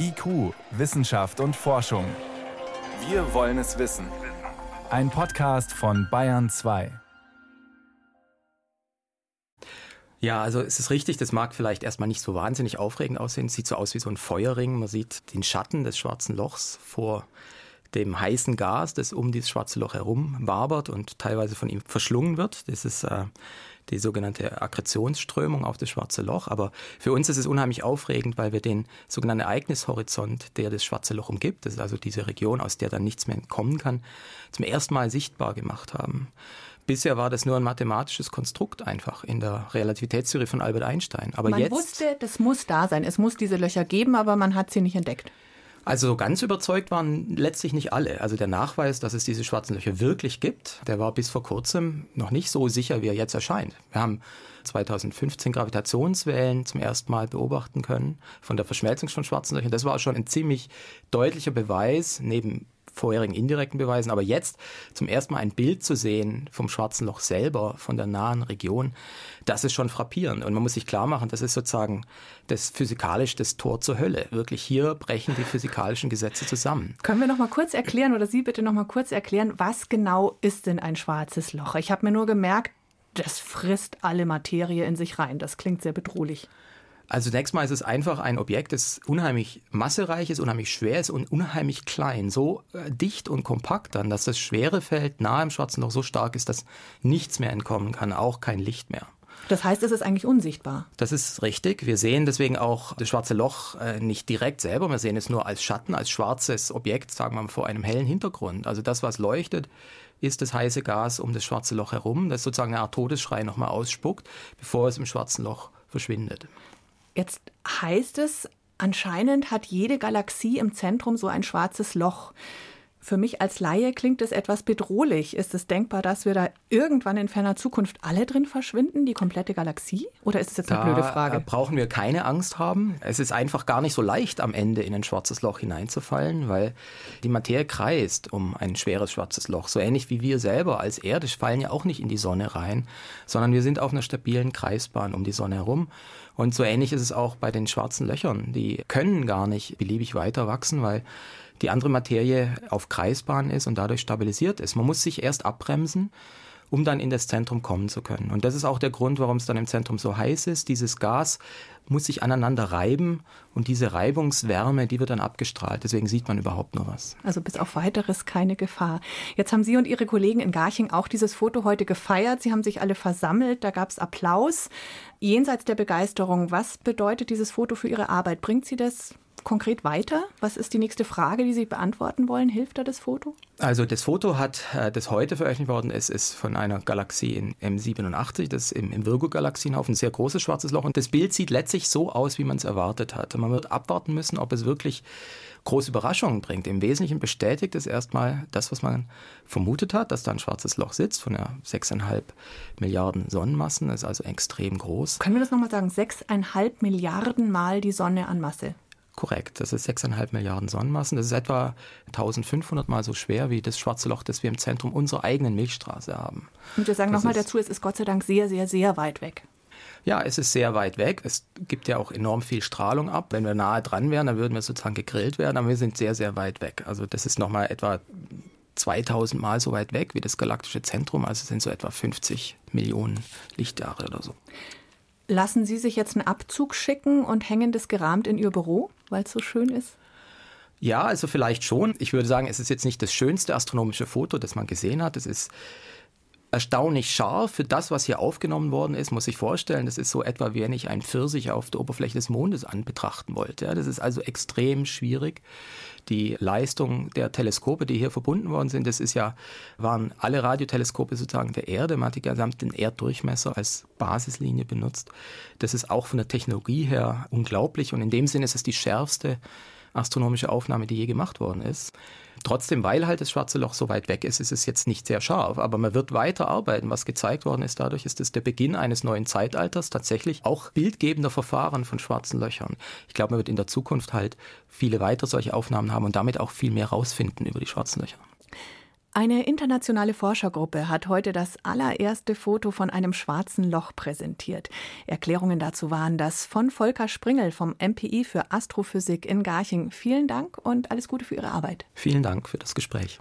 IQ, Wissenschaft und Forschung. Wir wollen es wissen. Ein Podcast von Bayern 2. Ja, also es ist richtig, das mag vielleicht erstmal nicht so wahnsinnig aufregend aussehen. Es sieht so aus wie so ein Feuerring. Man sieht den Schatten des schwarzen Lochs vor dem heißen Gas, das um dieses schwarze Loch herum wabert und teilweise von ihm verschlungen wird. Das ist äh, die sogenannte Akkretionsströmung auf das schwarze Loch. Aber für uns ist es unheimlich aufregend, weil wir den sogenannten Ereignishorizont, der das schwarze Loch umgibt, das ist also diese Region, aus der dann nichts mehr entkommen kann, zum ersten Mal sichtbar gemacht haben. Bisher war das nur ein mathematisches Konstrukt einfach in der Relativitätstheorie von Albert Einstein. Aber man jetzt, wusste, das muss da sein. Es muss diese Löcher geben, aber man hat sie nicht entdeckt. Also ganz überzeugt waren letztlich nicht alle. Also der Nachweis, dass es diese schwarzen Löcher wirklich gibt, der war bis vor kurzem noch nicht so sicher, wie er jetzt erscheint. Wir haben 2015 Gravitationswellen zum ersten Mal beobachten können von der Verschmelzung von schwarzen Löchern. Das war schon ein ziemlich deutlicher Beweis, neben vorherigen indirekten Beweisen, aber jetzt zum ersten Mal ein Bild zu sehen vom Schwarzen Loch selber, von der nahen Region, das ist schon frappierend. Und man muss sich klar machen, das ist sozusagen das physikalisch das Tor zur Hölle. Wirklich hier brechen die physikalischen Gesetze zusammen. Können wir noch mal kurz erklären oder Sie bitte noch mal kurz erklären, was genau ist denn ein schwarzes Loch? Ich habe mir nur gemerkt, das frisst alle Materie in sich rein. Das klingt sehr bedrohlich. Also zunächst mal ist es einfach ein Objekt, das unheimlich massereich ist, unheimlich schwer ist und unheimlich klein. So äh, dicht und kompakt dann, dass das schwere Feld nahe im Schwarzen Loch so stark ist, dass nichts mehr entkommen kann, auch kein Licht mehr. Das heißt, es ist eigentlich unsichtbar. Das ist richtig. Wir sehen deswegen auch das schwarze Loch äh, nicht direkt selber. Wir sehen es nur als Schatten, als schwarzes Objekt, sagen wir mal, vor einem hellen Hintergrund. Also das, was leuchtet, ist das heiße Gas um das schwarze Loch herum, das sozusagen eine Art Todesschrei nochmal ausspuckt, bevor es im schwarzen Loch verschwindet. Jetzt heißt es, anscheinend hat jede Galaxie im Zentrum so ein schwarzes Loch. Für mich als Laie klingt es etwas bedrohlich. Ist es denkbar, dass wir da irgendwann in ferner Zukunft alle drin verschwinden, die komplette Galaxie? Oder ist es jetzt eine da blöde Frage? brauchen wir keine Angst haben. Es ist einfach gar nicht so leicht, am Ende in ein schwarzes Loch hineinzufallen, weil die Materie kreist um ein schweres schwarzes Loch. So ähnlich wie wir selber als Erde fallen ja auch nicht in die Sonne rein, sondern wir sind auf einer stabilen Kreisbahn um die Sonne herum. Und so ähnlich ist es auch bei den schwarzen Löchern. Die können gar nicht beliebig weiter wachsen, weil die andere Materie auf Kreisbahn ist und dadurch stabilisiert ist. Man muss sich erst abbremsen, um dann in das Zentrum kommen zu können. Und das ist auch der Grund, warum es dann im Zentrum so heiß ist. Dieses Gas muss sich aneinander reiben und diese Reibungswärme, die wird dann abgestrahlt. Deswegen sieht man überhaupt nur was. Also bis auf weiteres keine Gefahr. Jetzt haben Sie und Ihre Kollegen in Garching auch dieses Foto heute gefeiert. Sie haben sich alle versammelt, da gab es Applaus. Jenseits der Begeisterung, was bedeutet dieses Foto für Ihre Arbeit? Bringt Sie das konkret weiter? Was ist die nächste Frage, die Sie beantworten wollen? Hilft da das Foto? Also das Foto hat, äh, das heute veröffentlicht worden ist, ist von einer Galaxie in M87, das ist im, im Virgo-Galaxienhaufen, ein sehr großes schwarzes Loch. Und das Bild sieht letztlich so aus, wie man es erwartet hat. Man wird abwarten müssen, ob es wirklich große Überraschungen bringt. Im Wesentlichen bestätigt es erstmal das, was man vermutet hat, dass da ein schwarzes Loch sitzt von ja 6,5 Milliarden Sonnenmassen. Das ist also extrem groß. Können wir das nochmal sagen? 6,5 Milliarden Mal die Sonne an Masse. Korrekt, das ist 6,5 Milliarden Sonnenmassen. Das ist etwa 1500 Mal so schwer wie das schwarze Loch, das wir im Zentrum unserer eigenen Milchstraße haben. Und wir sagen nochmal dazu, es ist Gott sei Dank sehr, sehr, sehr weit weg. Ja, es ist sehr weit weg. Es gibt ja auch enorm viel Strahlung ab. Wenn wir nahe dran wären, dann würden wir sozusagen gegrillt werden, aber wir sind sehr, sehr weit weg. Also das ist nochmal etwa 2000 Mal so weit weg wie das galaktische Zentrum. Also es sind so etwa 50 Millionen Lichtjahre oder so. Lassen Sie sich jetzt einen Abzug schicken und hängen das gerahmt in Ihr Büro, weil es so schön ist? Ja, also vielleicht schon. Ich würde sagen, es ist jetzt nicht das schönste astronomische Foto, das man gesehen hat. Es ist erstaunlich scharf für das, was hier aufgenommen worden ist, muss ich vorstellen. Das ist so etwa, wie wenn ich einen Pfirsich auf der Oberfläche des Mondes anbetrachten wollte. Ja, das ist also extrem schwierig. Die Leistung der Teleskope, die hier verbunden worden sind, das ist ja, waren alle Radioteleskope sozusagen der Erde. Man hat die gesamten Erddurchmesser als Basislinie benutzt. Das ist auch von der Technologie her unglaublich und in dem Sinne ist es die schärfste astronomische Aufnahme, die je gemacht worden ist. Trotzdem, weil halt das schwarze Loch so weit weg ist, ist es jetzt nicht sehr scharf. Aber man wird weiter arbeiten. Was gezeigt worden ist, dadurch ist es der Beginn eines neuen Zeitalters, tatsächlich auch bildgebender Verfahren von schwarzen Löchern. Ich glaube, man wird in der Zukunft halt viele weitere solche Aufnahmen haben und damit auch viel mehr rausfinden über die schwarzen Löcher. Eine internationale Forschergruppe hat heute das allererste Foto von einem schwarzen Loch präsentiert. Erklärungen dazu waren das von Volker Springel vom MPI für Astrophysik in Garching. Vielen Dank und alles Gute für Ihre Arbeit. Vielen Dank für das Gespräch.